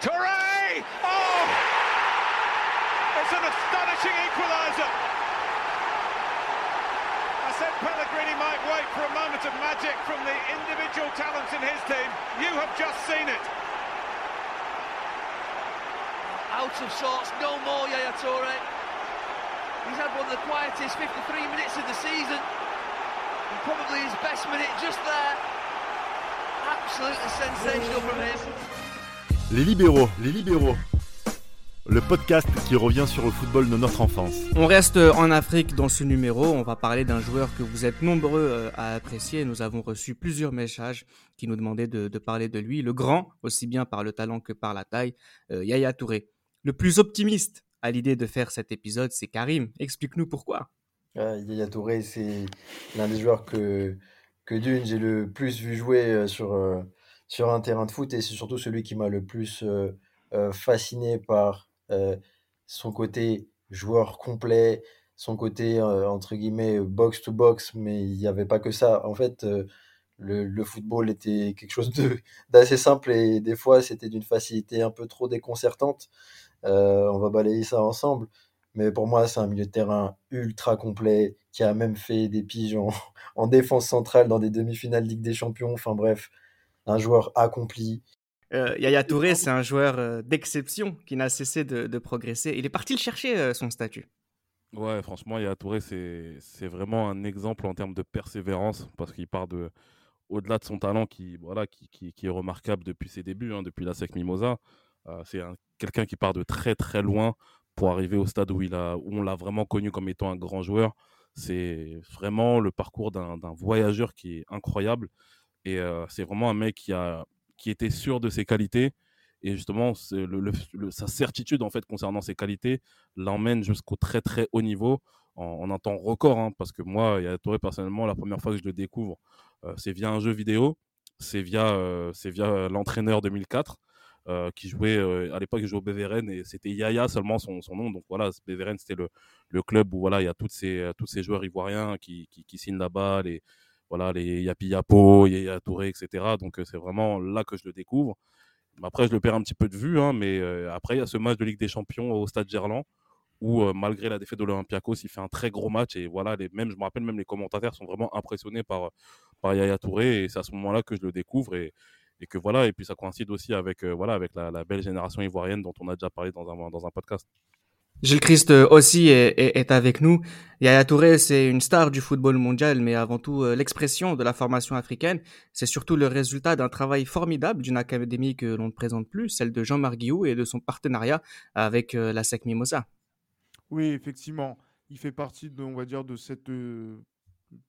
Touré! Oh! It's an astonishing equaliser. I said Pellegrini might wait for a moment of magic from the individual talents in his team. You have just seen it. Out of sorts, no more Yaya Toure. He's had one of the quietest 53 minutes of the season. And probably his best minute just there. Absolutely sensational from him. Les libéraux, les libéraux. Le podcast qui revient sur le football de notre enfance. On reste en Afrique dans ce numéro. On va parler d'un joueur que vous êtes nombreux euh, à apprécier. Nous avons reçu plusieurs messages qui nous demandaient de, de parler de lui. Le grand, aussi bien par le talent que par la taille, euh, Yaya Touré. Le plus optimiste à l'idée de faire cet épisode, c'est Karim. Explique-nous pourquoi. Ouais, Yaya Touré, c'est l'un des joueurs que, que d'une, j'ai le plus vu jouer euh, sur, euh, sur un terrain de foot et c'est surtout celui qui m'a le plus euh, euh, fasciné par euh, son côté joueur complet, son côté entre guillemets box to box, mais il n'y avait pas que ça. En fait, le, football était quelque chose d'assez simple et des fois c'était d'une facilité un peu trop déconcertante. On va balayer ça ensemble. Mais pour moi, c'est un milieu de terrain ultra complet qui a même fait des piges en, en défense centrale dans des demi-finales Ligue des Champions. Enfin bref, un joueur accompli. Euh, Yaya Touré, c'est un joueur euh, d'exception qui n'a cessé de, de progresser. Il est parti le chercher, euh, son statut. Ouais, franchement, Yaya Touré, c'est c'est vraiment un exemple en termes de persévérance parce qu'il part de au-delà de son talent qui voilà qui, qui, qui est remarquable depuis ses débuts, hein, depuis la SEC Mimosa. Euh, c'est un- quelqu'un qui part de très très loin pour arriver au stade où il a où on l'a vraiment connu comme étant un grand joueur. C'est vraiment le parcours d'un voyageur qui est incroyable et c'est vraiment un mec qui a qui était sûr de ses qualités et justement sa certitude en fait concernant ses qualités l'emmène jusqu'au très très haut niveau en, en un temps record hein, parce que moi Yaya personnellement la première fois que je le découvre c'est via un jeu vidéo c'est via via l'entraîneur 2004 euh, qui jouait à l'époque il jouait au Beveren et c'était Yaya seulement son, nom. Donc voilà Beveren c'était le, le club où voilà il y a toutes ces tous ces joueurs ivoiriens qui, qui, signent là-bas voilà les Yapi Yapo Yaya Touré etc donc euh, c'est vraiment là que je le découvre après, je le perds un petit peu de vue, hein, mais euh, après, il y a ce match de Ligue des Champions au Stade Gerland où, euh, malgré la défaite de l'Olympiakos, il fait un très gros match. Et voilà, les, même, je me rappelle, même les commentateurs sont vraiment impressionnés par, par Yaya Touré. Et c'est à ce moment-là que je le découvre. Et, et que voilà, et puis ça coïncide aussi avec, voilà, avec la, la belle génération ivoirienne dont on a déjà parlé dans un, dans un podcast. Gilles Christ euh, aussi est, avec nous. Yaya Touré, c'est une star du football mondial, mais avant tout euh, l'expression de la formation africaine. C'est surtout le résultat d'un travail formidable d'une académie que l'on ne présente plus, celle de Jean-Marc Guillou et de son partenariat avec euh, la SEC Mimosa. Oui, effectivement, il fait partie de, on va dire, de cette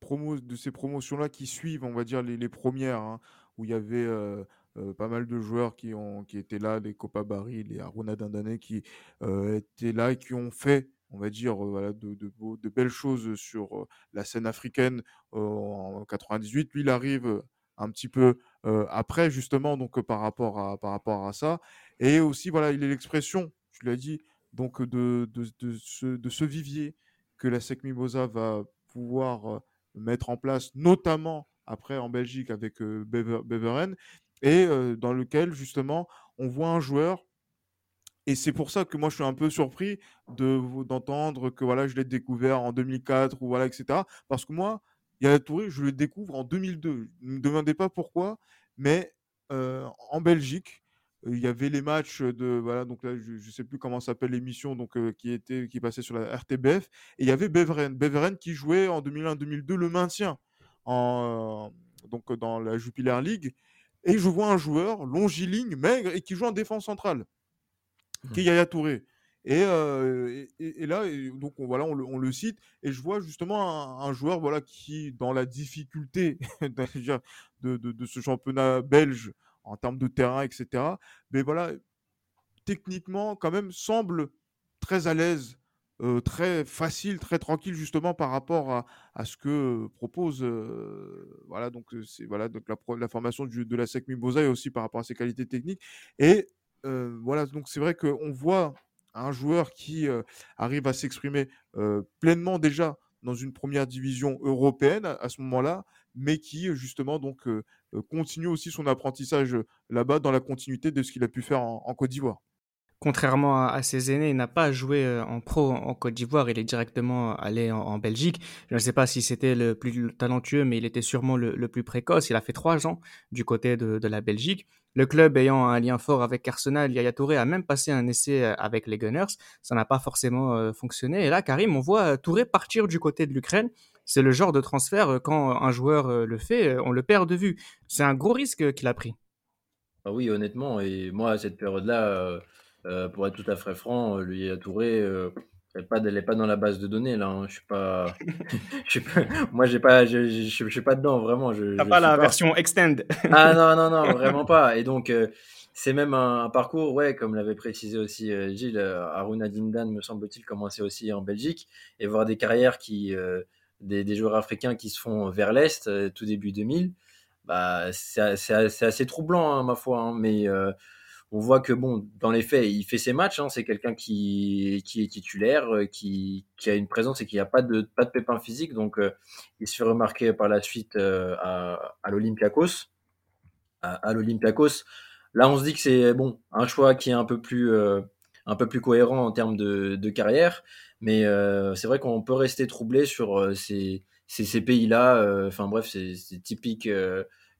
promo, de ces promotions-là qui suivent, on va dire, les, premières, hein, où il y avait euh, pas mal de joueurs qui ont, qui étaient là, les Copa Barry, les Aruna Dindane, qui euh, étaient là et qui ont fait, on va dire, euh, voilà, de, de, belles choses sur la scène africaine en 98. Lui, il arrive un petit peu après, justement, donc par rapport à, par rapport à ça. Et aussi, voilà, il est l'expression, tu l'as dit, donc de, de, ce, de ce vivier que la SEC Mimosa va pouvoir mettre en place, notamment après en Belgique avec Bever- Beveren, et dans lequel justement on voit un joueur. Et c'est pour ça que moi je suis un peu surpris de d'entendre que voilà je l'ai découvert en 2004 ou voilà etc. Parce que moi Yaya Touré je le découvre en 2002. Ne me demandez pas pourquoi, mais en Belgique il y avait les matchs de voilà donc là je, je sais plus comment s'appelle l'émission donc qui était qui passait sur la RTBF et il y avait Beveren Beveren qui jouait en 2001-2002 le maintien en donc dans la Jupiler League et je vois un joueur longiligne maigre et qui joue en défense centrale qui est Yaya Touré. Et, euh, et, et- et là et donc on, voilà on le, on le cite et je vois justement un, un joueur voilà qui dans la difficulté de, de ce championnat belge en termes de terrain etc mais voilà techniquement quand même semble très à l'aise euh, très facile très tranquille justement par rapport à, ce que propose euh, voilà donc euh, c'est voilà donc la, formation de la SEC Mimosa et aussi par rapport à ses qualités techniques. Et euh, voilà donc c'est vrai qu'on voit un joueur qui euh, arrive à s'exprimer euh, pleinement déjà dans une première division européenne à, à ce moment-là mais qui justement donc continue aussi son apprentissage là-bas dans la continuité de ce qu'il a pu faire en Côte d'Ivoire contrairement à, ses aînés, il n'a pas joué euh, en pro en Côte d'Ivoire, il est directement allé en, Belgique. Je ne sais pas si c'était le plus talentueux, mais il était sûrement le, plus précoce. Il a fait trois ans du côté de, la Belgique. Le club ayant un lien fort avec Arsenal, Yaya Touré a même passé un essai euh, avec les Gunners. Ça n'a pas forcément euh, fonctionné. Et là, Karim, on voit Touré partir du côté de l'Ukraine. C'est le genre de transfert, quand un joueur le fait, on le perd de vue. C'est un gros risque qu'il a pris. Ah oui, honnêtement. Et moi, à cette période-là, euh, pour être tout à fait franc, euh, lui à Touré, euh, elle n'est pas, dans la base de données là. Hein. Je suis pas, je suis moi j'ai pas, je, je, suis pas dedans vraiment. Je, T'as pas la version extend. ah non non non vraiment pas. Et donc c'est même un, parcours, ouais, comme l'avait précisé aussi Gilles, Aruna Dindan me semble-t-il commencer aussi en Belgique et voir des carrières qui, des, des, joueurs africains qui se font vers l'est tout début 2000. Bah, c'est assez troublant, hein, ma foi, hein, mais on voit que bon, dans les faits, il fait ses matchs. Hein, c'est quelqu'un qui, est titulaire, euh, qui, a une présence et qui n'a pas de pas de pépin physique. Donc, euh, il se fait remarquer par la suite euh, à, l'Olympiakos. À, là, on se dit que c'est bon un choix qui est un peu plus cohérent en termes de, de carrière. Mais c'est vrai qu'on peut rester troublé sur ces, ces, ces pays-là. Enfin bref, c'est typique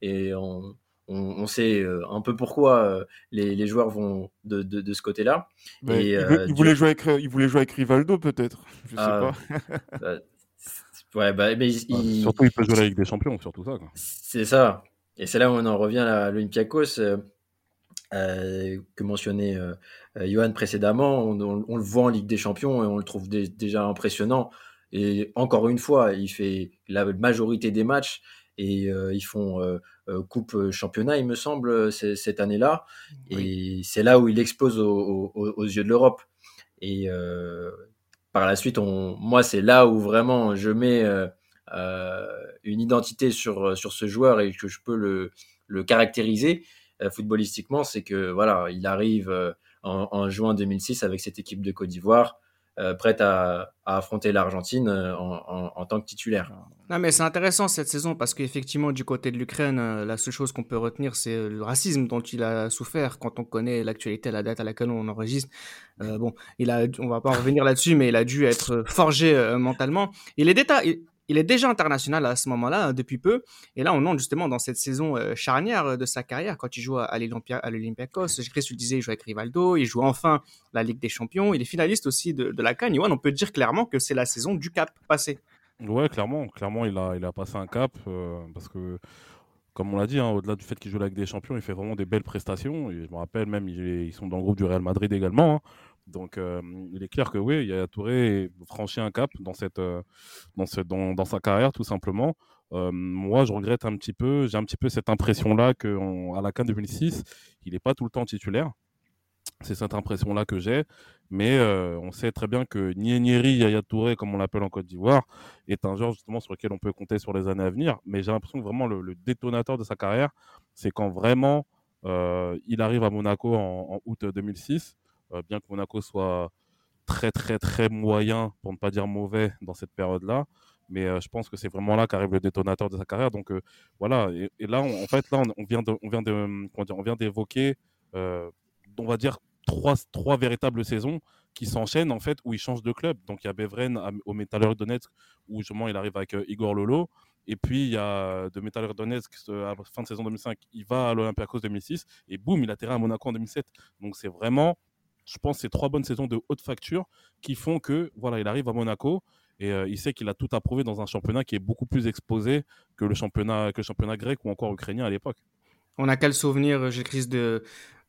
et on on, sait euh, un peu pourquoi euh, les, joueurs vont de, ce côté-là. il, euh, voulait jouer avec, il voulait jouer avec Rivaldo peut-être, je sais ah, pas. ouais, bah, mais surtout il peut jouer avec des champions, surtout ça. C'est ça. Et c'est là où on en revient à l'Olympiakos. que mentionnait Johan précédemment, on, le voit en Ligue des Champions et on le trouve déjà impressionnant. Et encore une fois, il fait la majorité des matchs et ils font coupe championnat, il me semble, cette année-là. Et c'est là où il explose aux yeux de l'Europe. Et par la suite, on, moi, c'est là où vraiment je mets une identité sur, sur ce joueur et que je peux le, le caractériser footballistiquement, c'est que voilà, il arrive en, en, juin 2006 avec cette équipe de Côte d'Ivoire. Euh, prête à, affronter l'Argentine euh, en, tant que titulaire. Non, mais c'est intéressant cette saison parce qu'effectivement, du côté de l'Ukraine, euh, la seule chose qu'on peut retenir, c'est le racisme dont il a souffert quand on connaît l'actualité la date à laquelle on enregistre. bon, il a, on va pas revenir là-dessus, mais il a dû être forgé mentalement. Et les détails, il est déjà international à ce moment-là, hein, depuis peu. Et là, on entre justement dans cette saison euh, charnière euh, de sa carrière, quand il joue à l'Olympiakos. Chris, tu disais, il joue avec Rivaldo, il joue enfin la Ligue des Champions. Il est finaliste aussi de, la Cannes. on peut dire clairement que c'est la saison du cap passé. Ouais, clairement. Clairement, il a, il a passé un cap euh, parce que comme on l'a dit, hein, au-delà du fait qu'il joue avec des champions, il fait vraiment des belles prestations. Et je me rappelle même, ils sont dans le groupe du Real Madrid également. Hein. Donc, euh, il est clair que oui, Yaya Touré franchit un cap dans, cette, euh, dans, ce, dans, sa carrière, tout simplement. Euh, moi, je regrette un petit peu, j'ai un petit peu cette impression-là qu'à la CAN 2006, il n'est pas tout le temps titulaire. C'est cette impression-là que j'ai. Mais on sait très bien que Nienieri Yaya Touré, comme on l'appelle en Côte d'Ivoire, est un joueur justement sur lequel on peut compter sur les années à venir. Mais j'ai l'impression que vraiment le, détonateur de sa carrière, c'est quand vraiment il arrive à Monaco en, août 2006 euh, bien que Monaco soit très très très moyen, pour ne pas dire mauvais, dans cette période-là. Mais euh, je pense que c'est vraiment là qu'arrive le détonateur de sa carrière. Donc euh, voilà. Et, là, en fait, là, on, vient on on vient d'évoquer, on va dire trois, trois véritables saisons qui s'enchaînent en fait où il change de club. Donc il y a Bevren au Metalurg Donetsk où justement il arrive avec Igor Lolo. Et puis il y a de Metalurg Donetsk à la fin de saison 2005, il va à l'Olympiakos 2006 et boum, il atterrit à Monaco en 2007. Donc c'est vraiment je pense, ces trois bonnes saisons de haute facture qui font que voilà, il arrive à Monaco et euh, il sait qu'il a tout à prouver dans un championnat qui est beaucoup plus exposé que le championnat, que le championnat grec ou encore ukrainien à l'époque. On a quel souvenir, j'ai Chris, de,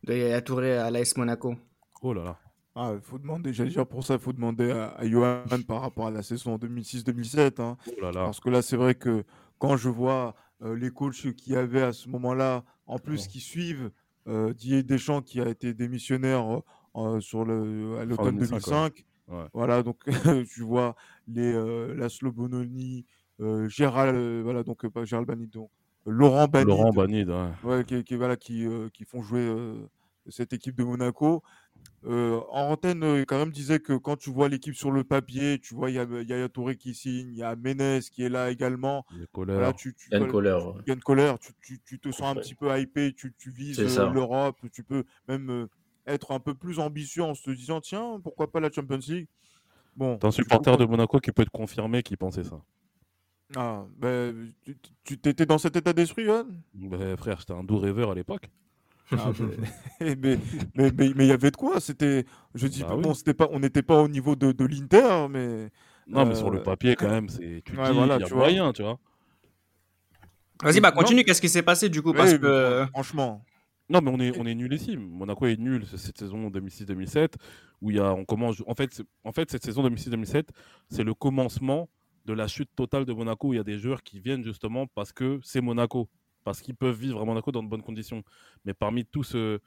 de Yaya Touré à l'AS Monaco? Oh là là. Ah, faut demander, j'allais dire pour ça, il faut demander à, Johan par rapport à la saison 2006-2007. Hein. Oh là là. Parce que là, c'est vrai que quand je vois euh, les coachs qui avaient à ce moment-là, en plus qui suivent euh, Didier Deschamps qui a été démissionnaire euh, sur le, à l'automne 2005. Voilà, donc tu vois les euh, Laszlo Bononi, euh, Gérald, euh, voilà, donc pas Gérald Banid, donc Laurent Banid. Laurent Banid, ouais. qui, qui, voilà, qui, qui font jouer cette équipe de Monaco. Euh, en antenne, euh, quand même disait que quand tu vois l'équipe sur le papier, tu vois, il y a Yaya Touré qui signe, il y a Ménez qui est là également. Voilà, tu, tu, Yann Kohler, tu, tu, tu, te sens un petit peu hypé, tu, tu vises l'Europe, tu peux même être un peu plus ambitieux en se disant tiens, pourquoi pas la Champions League? Bon, T'es un supporter de Monaco qui peut te confirmer qui pensait ça. Ah, ben, tu t'étais dans cet état d'esprit, Yann ben, Frère, j'étais un doux rêveur à l'époque. Ah, mais mais il y avait de quoi? C'était je dis bah bon c'était pas on n'était pas au niveau de, de l'Inter mais non mais sur le euh, papier quand même c'est tu dis voilà, y a tu moyen vois. tu vois. Vas-y bah continue qu'est-ce qui s'est passé du coup? Parce que franchement non mais on est on est nul ici Monaco est nul cette saison 2006-2007 où il y a on commence en fait en fait cette saison 2006-2007 c'est le commencement de la chute totale de Monaco où il y a des joueurs qui viennent justement parce que c'est Monaco parce qu'ils peuvent vivre à Monaco dans de bonnes conditions. Mais parmi tout ce,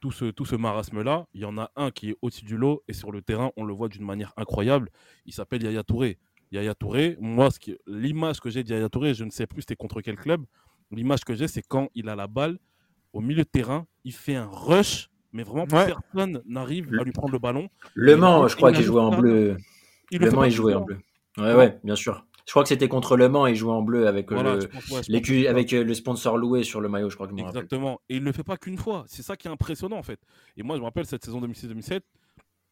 tout ce, tout ce marasme-là, il y en a un qui est au-dessus du lot et sur le terrain, on le voit d'une manière incroyable. Il s'appelle Yaya Touré. Yaya Touré, moi, l'image que j'ai de Yaya Touré, je ne sais plus c'était contre quel club. L'image que j'ai, c'est quand il a la balle au milieu de terrain, il fait un rush, mais vraiment personne n'arrive à lui prendre le ballon. Le Mans, je crois qu'il jouait en bleu. le, Mans, il jouait en bleu. Ouais, ouais, bien sûr. Je crois que c'était contre Le Mans il jouait en bleu avec, euh, le, avec euh, le sponsor loué sur le maillot, je crois que Exactement. Et il ne le fait pas qu'une fois. C'est ça qui est impressionnant en fait. Et moi, je me rappelle cette saison 2006-2007,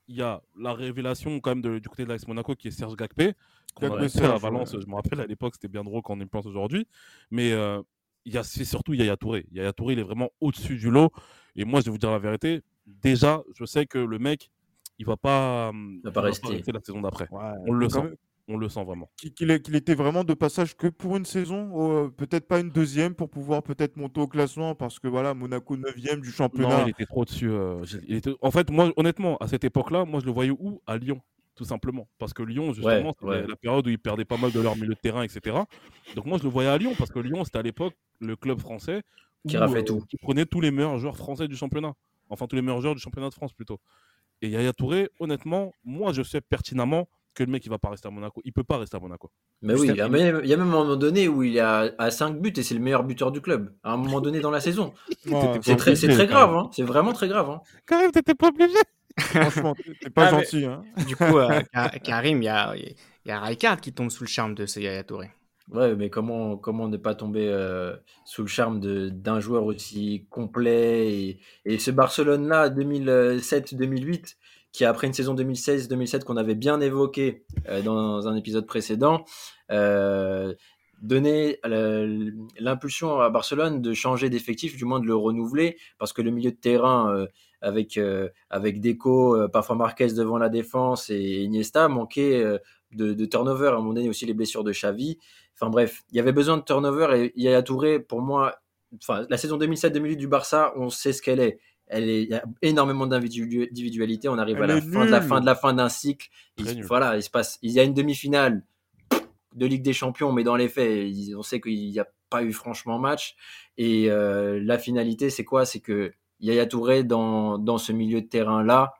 il y a la révélation quand même du côté de l'AS Monaco qui est Serge Gakpé. Qu'on a à Valence, je me rappelle à l'époque, c'était bien drôle quand on y pense aujourd'hui. Mais euh, il y a, c'est surtout Yaya Touré. Yaya Touré, il est vraiment au-dessus du lot. Et moi, je vais vous dire la vérité. Déjà, je sais que le mec, il va pas, va pas, rester. la saison d'après. on le sent. On le sent vraiment. Qu'il était vraiment de passage que pour une saison, peut-être pas une deuxième pour pouvoir peut-être monter au classement parce que voilà, Monaco 9e du championnat. Non, il était trop dessus. Euh, en fait, moi, honnêtement, à cette époque-là, moi, je le voyais où? À Lyon, tout simplement. Parce que Lyon, justement, c'était la période où ils perdaient pas mal de leur milieu de terrain, etc. Donc moi, je le voyais à Lyon parce que Lyon, c'était à l'époque le club français qui, euh, tout. qui prenait tous les meilleurs joueurs français du championnat. Enfin, tous les meilleurs joueurs du championnat de France plutôt. Et Yaya Touré, honnêtement, moi, je sais pertinemment que le mec il va pas rester à Monaco. Il peut pas rester à Monaco. Mais oui, il y, a même, il y a même un moment donné où il a à 5 buts et c'est le meilleur buteur du club. À un moment donné dans la saison. c'est très, très grave, hein. c'est vraiment très grave. Hein. Quand même, t'étais pas obligé. Franchement, t'es pas ah, gentil. Hein. Du coup, euh, Karim, il y a, y a qui tombe sous le charme de ce Yaya Touré. Ouais, mais comment comment ne pas tomber euh, sous le charme d'un joueur aussi complet et, et ce Barcelone-là, 2007-2008, qui après une saison 2016-2017 qu'on avait bien évoqué euh, dans un épisode précédent, euh, donner l'impulsion à Barcelone de changer d'effectif, du moins de le renouveler, parce que le milieu de terrain euh, avec avec Deco, parfois Marquez devant la défense et Iniesta manquait de, de, turnover. À un moment donné aussi les blessures de Xavi. Enfin bref, il y avait besoin de turnover et Yaya Touré, pour moi, enfin la saison 2007-2008 du Barça, on sait ce qu'elle est il y a énormément d'individualité. On arrive à la fin de la fin de la fin d'un cycle. voilà, il se passe, il y a une demi-finale de Ligue des Champions, mais dans les faits, on sait qu'il n'y a pas eu franchement match. Et euh, la finalité, c'est quoi? C'est que Yaya Touré dans, dans ce milieu de terrain là,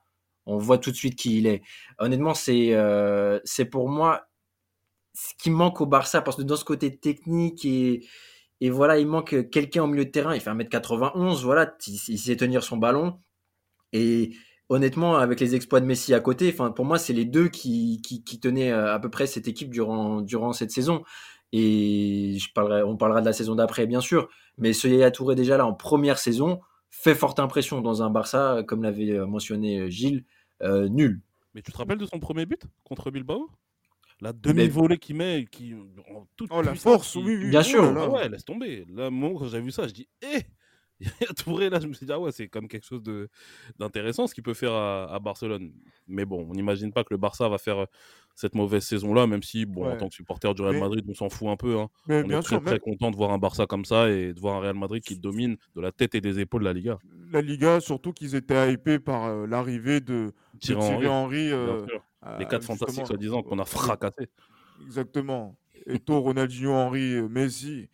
on voit tout de suite qui il est. Honnêtement, c'est euh, c'est pour moi ce qui manque au Barça parce que dans ce côté technique et et voilà, il manque quelqu'un au milieu de terrain. Il fait 1m91, voilà, il, sait tenir son ballon. Et honnêtement, avec les exploits de Messi à côté, pour moi, c'est les deux qui, qui, tenaient euh, à peu près cette équipe durant, durant cette saison. Et je parlerai, on parlera de la saison d'après, bien sûr. Mais ce Yaya Touré, déjà là, en première saison, fait forte impression dans un Barça, comme l'avait euh, mentionné Gilles, euh, nul. Mais tu te rappelles de son premier but contre Bilbao? La demi-volée qu'il met, qui, en toute oh, la force, oui, bien sûr. Ah ouais, laisse tomber. Là, moi, quand j'ai vu ça, je dis, hé, eh Touré là, je me suis dit, ah ouais, c'est comme quelque chose d'intéressant ce qu'il peut faire à, Barcelone. Mais bon, on n'imagine pas que le Barça va faire euh, cette mauvaise saison-là, même si, bon, en tant que supporter du Real Madrid, on s'en fout un peu. Hein. on est très, très content de voir un Barça comme ça et de voir un Real Madrid qui domine de la tête et des épaules la Liga. La Liga, surtout qu'ils étaient hypés par euh, l'arrivée de Thierry Henry. Euh, les quatre fantastiques, soi-disant, qu'on a fracassé. Exactement. Eto, Ronaldinho, Henry, Messi,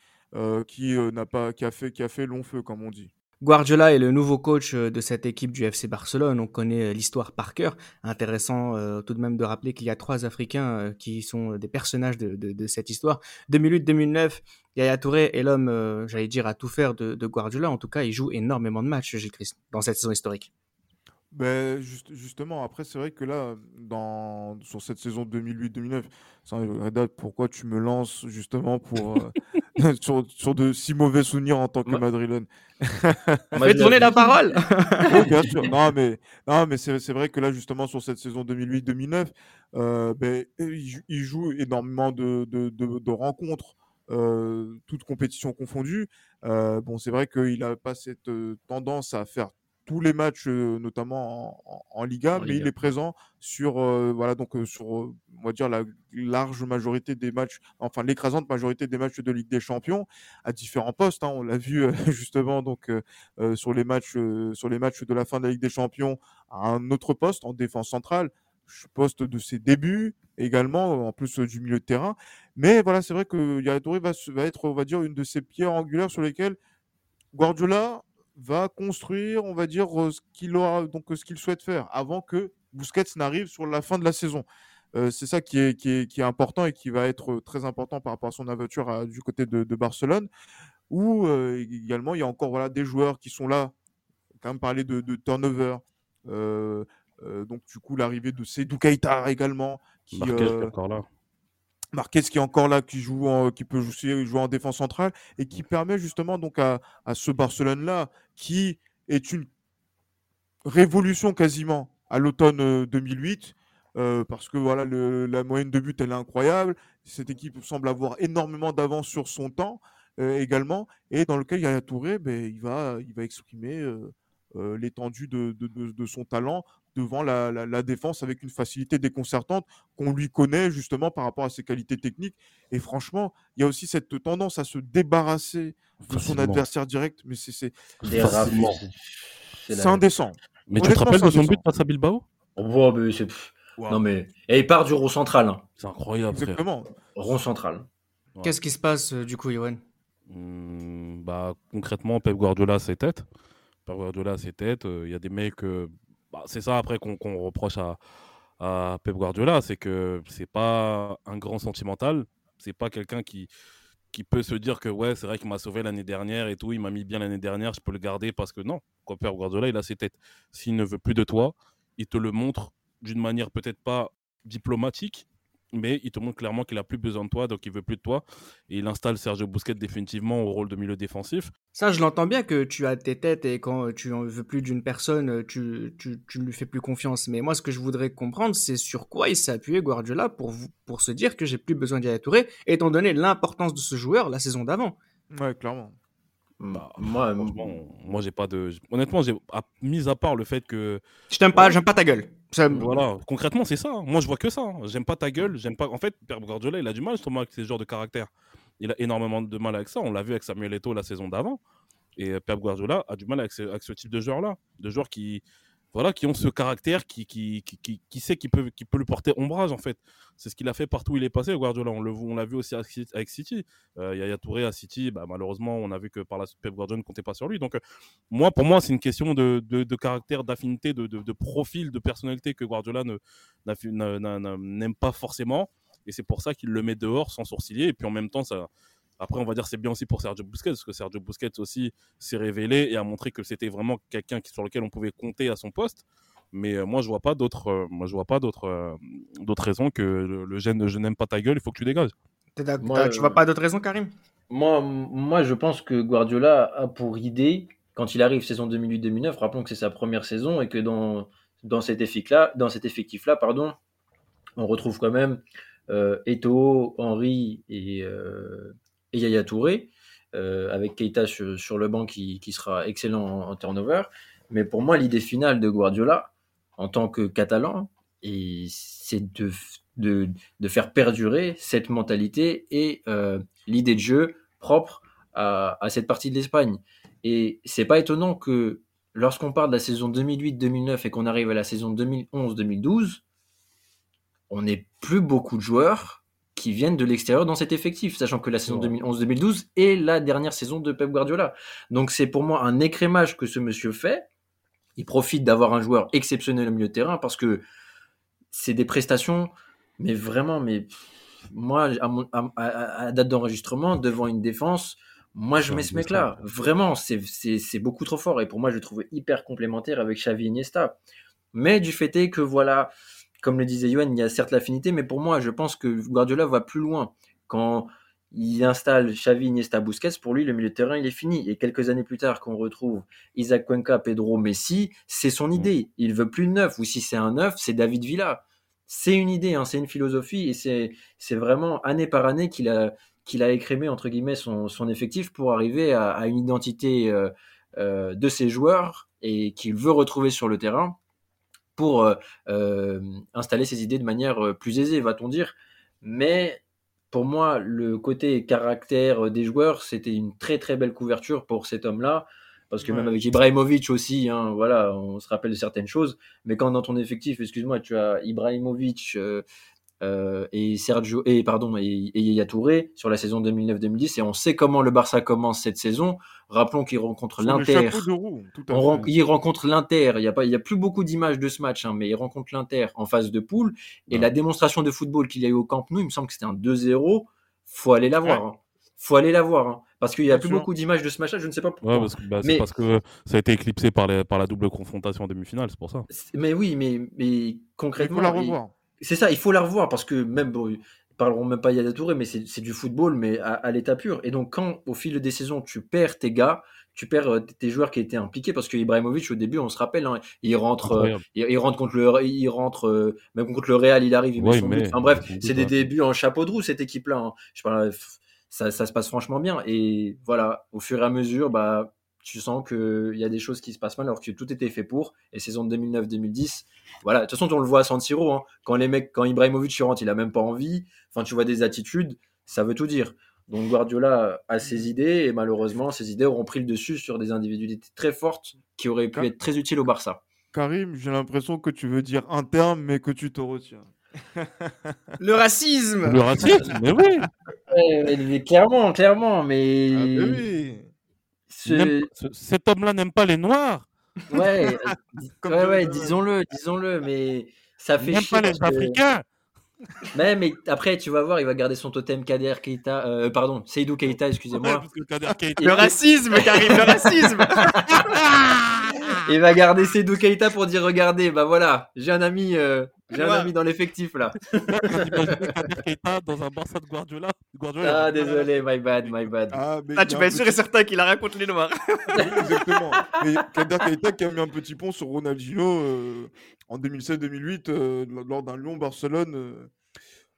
qui, euh, n'a pas, qui, a fait, qui a fait long feu, comme on dit. Guardiola est le nouveau coach de cette équipe du FC Barcelone. On connaît l'histoire par cœur. Intéressant tout de même de rappeler qu'il y a trois Africains qui sont des personnages de, de, de cette histoire. 2008-2009, Yaya Touré est l'homme, j'allais dire, à tout faire de, Guardiola. En tout cas, il joue énormément de matchs, Gilles Christ, dans cette saison historique. Ben, juste, justement, après, c'est vrai que là, dans, sur cette saison 2008-2009, Reda, pourquoi tu me lances justement pour, euh, sur, sur de si mauvais souvenirs en tant que Madrilène Fais tourner la parole Oui, bien sûr. Non, mais, non, mais c'est c'est vrai que là, justement, sur cette saison 2008-2009, euh, ben, il, il joue énormément de, de, de- de rencontres, euh, toutes compétitions confondues. Euh, bon, c'est vrai qu'il n'a pas cette euh, tendance à faire tous les matchs, notamment en, en- en Liga, En mais Liga. il est présent sur, euh, voilà, donc, sur, on va dire, la large majorité des matchs, enfin, l'écrasante majorité des matchs de Ligue des Champions, à différents postes. hein. on l'a vu, euh, justement, donc, euh, sur, les matchs, sur les matchs de la fin de la Ligue des Champions à un autre poste en défense centrale, poste de ses débuts également, en plus du milieu de terrain. Mais voilà, c'est vrai que Yaya Touré va, va être, on va dire, une de ces pierres angulaires sur lesquelles Guardiola va construire, on va dire, euh, ce qu'il aura, donc euh, ce qu'il souhaite faire avant que Busquets n'arrive sur la fin de la saison. Euh, c'est ça qui est, qui, est, qui est important et qui va être très important par rapport à son aventure à- du côté de, de Barcelone, où euh, également il y a encore voilà, des joueurs qui sont là, quand même parler de, de turnover. Euh, donc du coup l'arrivée de Keita également, qui, Marquez qui est encore là. Marquez qui est encore là, qui joue, qui peut jouer, en défense centrale et qui permet justement donc à, ce Barcelone-là, qui est une révolution quasiment à l'automne euh, 2008, euh, parce que voilà, la moyenne de but elle est incroyable. Cette équipe semble avoir énormément d'avance sur son temps euh, également, et dans lequel Yaya Touré, ben, il va, il va exprimer euh, euh, l'étendue de son talent devant la, la- la défense avec une facilité déconcertante qu'on lui connaît justement par rapport à ses qualités techniques. Et franchement, il y a aussi cette tendance à se débarrasser de son adversaire direct, mais c'est c'est- c'est c'est indécent. Mais tu te rappelles de son but face à Bilbao? Oh, mais c'est- Wow. Non mais et il part du rond central, hein. C'est incroyable, frère. Exactement. rond central. Ouais. Qu'est-ce qui se passe euh, du coup, Yoann Hmm, bah, concrètement, Pep Guardiola a ses têtes. Pep Guardiola a ses têtes. euh, Il y a des mecs. euh, bah, c'est ça après qu'on reproche à, Pep Guardiola, c'est que c'est pas un grand sentimental. C'est pas quelqu'un qui qui peut se dire que ouais, c'est vrai qu'il m'a sauvé l'année dernière et tout, il m'a mis bien l'année dernière, je peux le garder parce que non. Quoi, Pep Guardiola, il a ses têtes. S'il ne veut plus de toi, il te le montre d'une manière peut-être pas diplomatique, mais il te montre clairement qu'il a plus besoin de toi, donc il veut plus de toi. Et il installe Sergio Busquets définitivement au rôle de milieu défensif. Ça, je l'entends bien que tu as tes têtes et quand tu en veux plus d'une personne, tu, tu, tu ne lui fais plus confiance. Mais moi, ce que je voudrais comprendre, c'est sur quoi il s'est appuyé Guardiola pour, pour se dire que j'ai plus besoin d'Yaya Touré, étant donné l'importance de ce joueur la saison d'avant. Ouais, clairement. Bah, Moi, Franchement, moi j'ai pas de. Honnêtement, j'ai mis à part le fait que Je t'aime pas, Ouais. j'aime pas ta gueule. Ça- Voilà, concrètement, c'est ça. hein. Moi, je vois que ça. hein. J'aime pas ta gueule, j'aime pas. En fait, Pep Guardiola, il a du mal justement avec ces genres de caractère. Il a énormément de mal avec ça. On l'a vu avec Samuel Eto'o la saison d'avant. Et euh, Pep Guardiola a du mal avec ce, avec ce type de joueurs-là. De joueurs qui, voilà, qui ont ce caractère, qui, qui, qui, qui, sait qu'il peut, qui peut lui porter ombrage, en fait. C'est ce qu'il a fait partout où il est passé, Guardiola. On le- on l'a vu aussi avec City- City. Euh, Touré à City, bah, malheureusement, on a vu que par la suite, Pep Guardiola ne comptait pas sur lui. Donc, euh, moi, pour moi, c'est une question de, de, de caractère, d'affinité, de, de, profil, de personnalité que Guardiola ne, n'aime pas forcément. Et c'est pour ça qu'il le met dehors sans sourciller. Et puis en même temps, ça. Après, on va dire c'est bien aussi pour Sergio Busquets, parce que Sergio Busquets aussi s'est révélé et a montré que c'était vraiment quelqu'un sur lequel on pouvait compter à son poste. Mais euh, moi, je vois pas d'autres, euh, moi, je vois pas d'autres, euh, d'autres raisons que le, le gène de je n'aime pas ta gueule, il faut que tu dégages. Moi, tu vois pas d'autres raisons, Karim? Moi, moi, je pense que Guardiola a pour idée, quand il arrive saison 2008-2009, rappelons que c'est sa première saison et que dans, dans cet effectif-là, dans cet effectif-là, pardon, on retrouve quand même euh, Eto'o, Henry et, euh, et Yaya Touré, euh, avec Keita sur, le banc qui, qui sera excellent en, turnover. Mais pour moi, l'idée finale de Guardiola, en tant que Catalan, c'est de, de, de faire perdurer cette mentalité et euh, l'idée de jeu propre à, à cette partie de l'Espagne. Et c'est pas étonnant que lorsqu'on parle de la saison 2008-2009 et qu'on arrive à la saison 2011-2012, on n'ait plus beaucoup de joueurs qui viennent de l'extérieur dans cet effectif, sachant que la saison Ouais. 2011-2012 est la dernière saison de Pep Guardiola. Donc c'est pour moi un écrémage que ce monsieur fait. Il profite d'avoir un joueur exceptionnel au milieu de terrain parce que c'est des prestations, mais vraiment, mais moi, à, mon- à- à- à date d'enregistrement, devant une défense, Moi, je mets ce mec-là. Vraiment, c'est beaucoup trop fort. Et pour moi, je le trouve hyper complémentaire avec Xavi Iniesta. Mais du fait est que, voilà, comme le disait Yoann, il y a certes l'affinité, mais pour moi, je pense que Guardiola va plus loin. Quand il installe Xavi, Iniesta, Busquets, pour lui, le milieu de terrain, il est fini. Et quelques années plus tard, qu'on retrouve Isaac Cuenca, Pedro, Messi, c'est son Mm. idée. Il veut plus de neuf. Ou si c'est un neuf, c'est David Villa. C'est une idée, hein, c'est une philosophie. Et c'est c'est vraiment année par année qu'il a, qu'il a écrémé, entre guillemets, son, son effectif pour arriver à, à une identité euh, euh, de ses joueurs et qu'il veut retrouver sur le terrain pour euh, euh, installer ses idées de manière euh, plus aisée, va-t-on dire. Mais pour moi, le côté caractère des joueurs, c'était une très très belle couverture pour cet homme-là. Parce que Ouais. même avec Ibrahimovic aussi, hein, voilà, on se rappelle de certaines choses. Mais quand dans ton effectif, excuse-moi, tu as Ibrahimovic euh, euh, et Sergio et pardon et, et Yaya Touré sur la saison 2009-2010 et on sait comment le Barça commence cette saison. Rappelons qu'il rencontre l'Inter. ren- il rencontre l'Inter. Il y a pas, il y a plus beaucoup d'images de ce match, hein, mais il rencontre l'Inter en phase de poule. Et Ouais. la démonstration de football qu'il y a eu au Camp Nou, il me semble que c'était un 2-0. Faut aller la voir. Ouais. hein. Faut aller la voir, hein. parce qu'il y a plus sûr. beaucoup d'images de ce match-là. Je ne sais pas pourquoi. Ouais, parce que, bah, c'est Mais- parce que ça a été éclipsé par, les, par la double confrontation en demi-finale, c'est pour ça. Mais oui, mais, mais Il faut concrètement, la il- revoir. C'est ça. Il faut la revoir parce que même bon, ils parleront même pas Yaya Touré, mais c'est du football, mais à, à l'état pur. Et donc quand au fil des saisons tu perds tes gars, tu perds euh, tes joueurs qui étaient impliqués parce que Ibrahimovic au début, on se rappelle, hein, il rentre, euh, il, il rentre contre le, il rentre euh, même contre le Real, il arrive, il met son but. Enfin bref, c'est des débuts en chapeau de roue cette équipe-là. hein. Je parle, ça, ça se passe franchement bien. Et voilà, au fur et à mesure, bah tu sens qu'il y a des choses qui se passent mal alors que tout était fait pour. Et saison 2009-2010, voilà. De toute façon, on le voit à San Siro. hein. Quand les mecs, quand Ibrahimovic rentre, il a même pas envie. Enfin, tu vois des attitudes, ça veut tout dire. Donc Guardiola a ses idées et malheureusement, ses idées auront pris le dessus sur des individualités très fortes qui auraient pu Car- être très utiles au Barça. Karim, j'ai l'impression que tu veux dire un terme, mais que tu te retiens. Le racisme Le racisme, mais oui. Ouais, mais clairement, clairement, mais Ah, ben oui. Ce- Il n'aime- ce- cet homme-là n'aime pas les noirs. ouais, euh, Comme ouais, disons-le, disons-le, mais ça Il fait n'aime chier pas les que- Africains. Mais, mais après, tu vas voir, il va garder son totem Kader Keita, euh, pardon, Seydou Keita, excusez-moi. Le racisme, Karim, le racisme Il va garder Seydou Keita pour dire regardez, bah voilà, j'ai un ami, euh, j'ai un ami dans l'effectif là. Keita dans un Barça de Guardiola. Guardiola Ah désolé, my bad, my bad. Ah, mais y tu un être sûr et certain qu'il a rien contre les Noirs. Exactement. Mais Kader Keita qui a mis un petit pont sur Ronaldinho euh, en 2007-2008 euh, lors d'un Lyon-Barcelone. euh,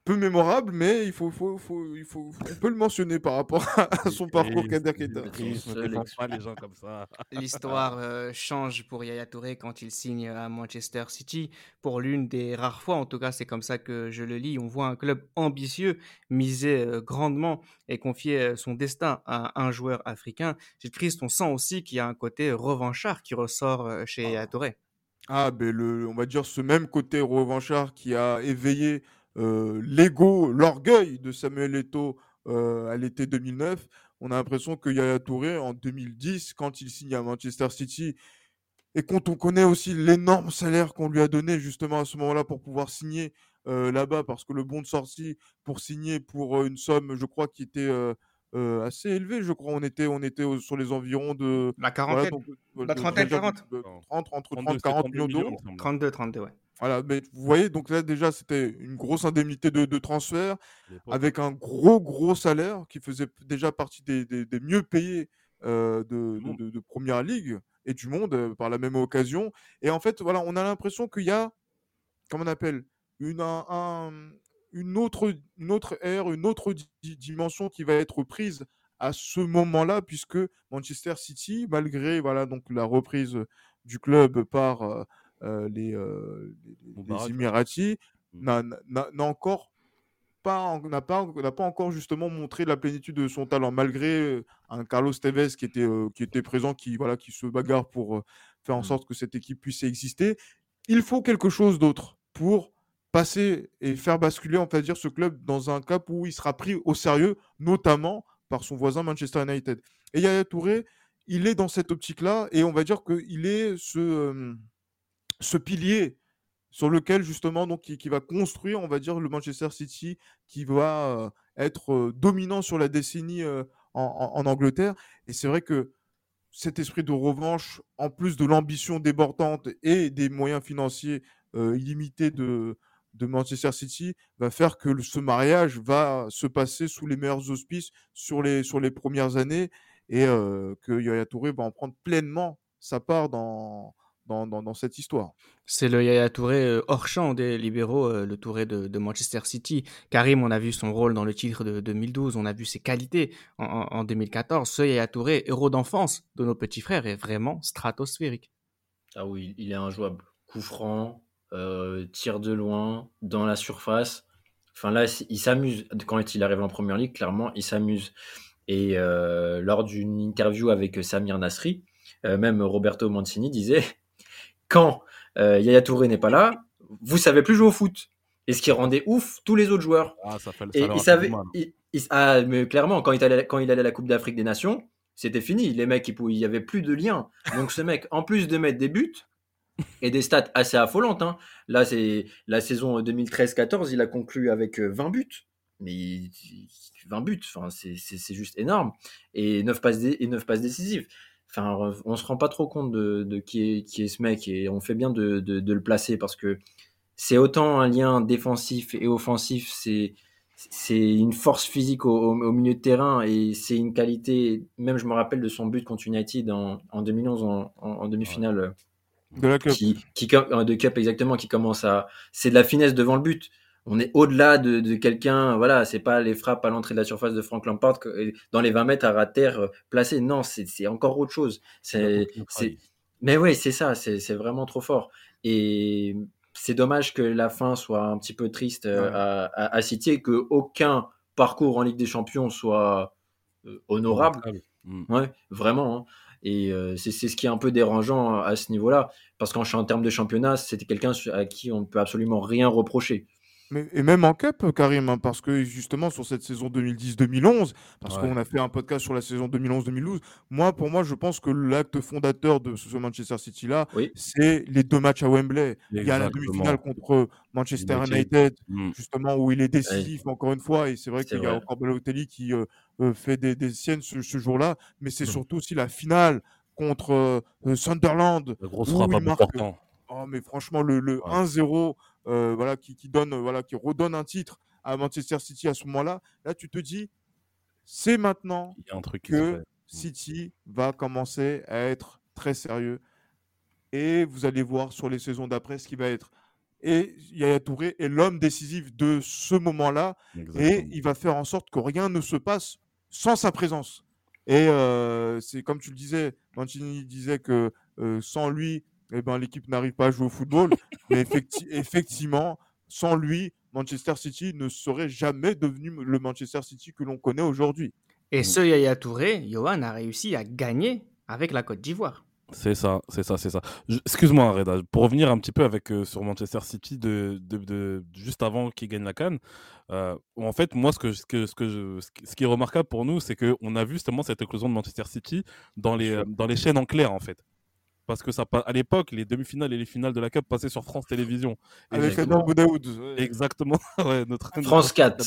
peu mémorable, mais il faut, faut, faut, il faut, on peut le mentionner par rapport à son parcours Kader Keita. et- Son Ne seul défends ex- pas les gens comme ça. L'histoire euh, change pour Yaya Touré quand il signe à Manchester City. Pour l'une des rares fois, en tout cas, c'est comme ça que je le lis. On voit un club ambitieux miser euh, grandement et confier euh, son destin à un joueur africain. Gilles Christ, on sent aussi qu'il y a un côté revanchard qui ressort euh, chez Yaya Touré. Ah, ben le, on va dire ce même côté revanchard qui a éveillé l'ego, l'orgueil de Samuel Eto'o euh, à l'été 2009. On a l'impression que Yaya Touré, en 2010, quand il signe à Manchester City, et quand on connaît aussi l'énorme salaire qu'on lui a donné justement à ce moment-là pour pouvoir signer euh, là-bas, parce que le bon de sortie pour signer pour euh, une somme, je crois, qui était euh, euh, assez élevée, je crois, on était, on était sur les environs de... La voilà, quarantaine. donc, euh, La trentaine, de- de- 40. de 30, entre 32, 30 et 40 millions d'euros. il me semble. 32, 32, ouais. Voilà, mais vous voyez, donc là déjà c'était une grosse indemnité de, de transfert avec un gros gros salaire qui faisait déjà partie des, des- des mieux payés euh, de, de, première ligue et du monde euh, par la même occasion. Et en fait, voilà, on a l'impression qu'il y a, comment on appelle, une, un- un- une, autre, une autre ère, une autre di- di- dimension qui va être prise à ce moment-là, puisque Manchester City, malgré voilà, donc la reprise du club par euh, euh, les, euh, les- les- Moubarak, les ouais. Émiratis, Mm. n'a n'a- n'a encore pas, n'a pas, n'a pas encore justement montré la plénitude de son talent, malgré euh, un Carlos Tevez qui était, euh, qui était présent, qui, voilà, qui se bagarre pour faire en Mm. sorte que cette équipe puisse exister. Il faut quelque chose d'autre pour passer et faire basculer, on va dire, ce club dans un cap où il sera pris au sérieux, notamment par son voisin Manchester United. Et Yaya Touré, il est dans cette optique-là, et on va dire qu'il est ce, ce pilier sur lequel justement donc qui, va construire on va dire le Manchester City qui va euh, être euh, dominant sur la décennie euh, en, Angleterre. Et c'est vrai que cet esprit de revanche, en plus de l'ambition débordante et des moyens financiers illimités de, de Manchester City va faire que ce mariage va se passer sous les meilleurs auspices sur les, sur les premières années et que Yaya Touré va en prendre pleinement sa part dans, dans, dans, cette histoire. C'est le Yaya Touré hors champ des libéraux, le Touré de, Manchester City. Karim, on a vu son rôle dans le titre de 2012, on a vu ses qualités en, en 2014. Ce Yaya Touré, héros d'enfance de nos petits frères, est vraiment stratosphérique. Ah oui, il est injouable. Coup franc, euh, tir de loin, dans la surface. Enfin là, il s'amuse. Quand il arrive en première ligue, clairement, il s'amuse. Et euh, lors d'une interview avec Samir Nasri, euh, même Roberto Mancini disait quand Yaya Touré n'est pas là, vous savez plus jouer au foot. Et ce qui rendait ouf tous les autres joueurs. Ah, ça fait, et il savait, ah, mais clairement, quand il allait, quand il allait à la Coupe d'Afrique des Nations, c'était fini. Les mecs, il n'y avait plus de lien. Donc ce mec, en plus de mettre des buts, et des stats assez affolantes. Hein. Là, c'est la saison 2013-14, il a conclu avec 20 euh, buts. Mais 20 buts, enfin, c'est juste énorme. Et 9 passes, et 9 passes décisives. Enfin, on se rend pas trop compte de, qui, est, qui, est, ce mec et on fait bien de, de, le placer parce que c'est autant un lien défensif et offensif, c'est c'est une force physique au, milieu de terrain et c'est une qualité. Même je me rappelle de son but contre United en, en 2011 en, en demi-finale de la cup. Qui, de cup exactement, qui commence à. C'est de la finesse devant le but. On est au-delà de, de quelqu'un, voilà, c'est pas les frappes à l'entrée de la surface de Frank Lampard dans les 20 mètres à terre euh, placé. Non, c'est encore autre chose. C'est, mais oui, c'est ça, c'est vraiment trop fort. Et c'est dommage que la fin soit un petit peu triste euh, à, à, citer, et que aucun parcours en Ligue des Champions soit honorable. Mm. Ouais, vraiment. Hein. Et euh, c'est ce qui est un peu dérangeant à ce niveau-là, parce qu'en termes de championnat, c'était quelqu'un à qui on ne peut absolument rien reprocher. Mais, et même en Cup, Karim, hein, parce que justement sur cette saison 2010-2011, parce qu'on a fait un podcast sur la saison 2011-2012, moi, pour moi, je pense que l'acte fondateur de ce Manchester City-là, c'est les deux matchs à Wembley. Il y a la demi-finale contre Manchester United, mm. justement, où il est décisif encore une fois, et c'est vrai qu'il y a encore Balotelli qui euh, euh, fait des, des siennes ce, jour-là, mais c'est mm. surtout aussi la finale contre euh, Sunderland. La grosse frappe à Oh, mais franchement, le, le 1-0 euh, voilà, qui, donne, voilà, qui redonne un titre à Manchester City à ce moment-là, là tu te dis, c'est maintenant que. City va commencer à être très sérieux. Et vous allez voir sur les saisons d'après ce qui va être. Et Yaya Touré est l'homme décisif de ce moment-là. Et il va faire en sorte que rien ne se passe sans sa présence. Et euh, c'est comme tu le disais, Mancini disait que euh, sans lui, eh ben, l'équipe n'arrive pas à jouer au football. mais effectivement, sans lui, Manchester City ne serait jamais devenu le Manchester City que l'on connaît aujourd'hui. Et ce Yaya Touré, Johan a réussi à gagner avec la Côte d'Ivoire. C'est ça, c'est ça, c'est ça. Excuse-moi, Reda, pour revenir un petit peu avec euh, sur Manchester City de, de, juste avant qu'il gagne la Cannes. Euh, en fait, moi, ce que, ce que, ce que ce qui est remarquable pour nous, c'est qu'on a vu justement cette éclosion de Manchester City dans les, dans les chaînes en clair, en fait parce que ça à l'époque les demi-finales et les finales de la Cup passaient sur France Télévisions. Avec Adam Boudaoud. Exactement. ouais, notre France 4.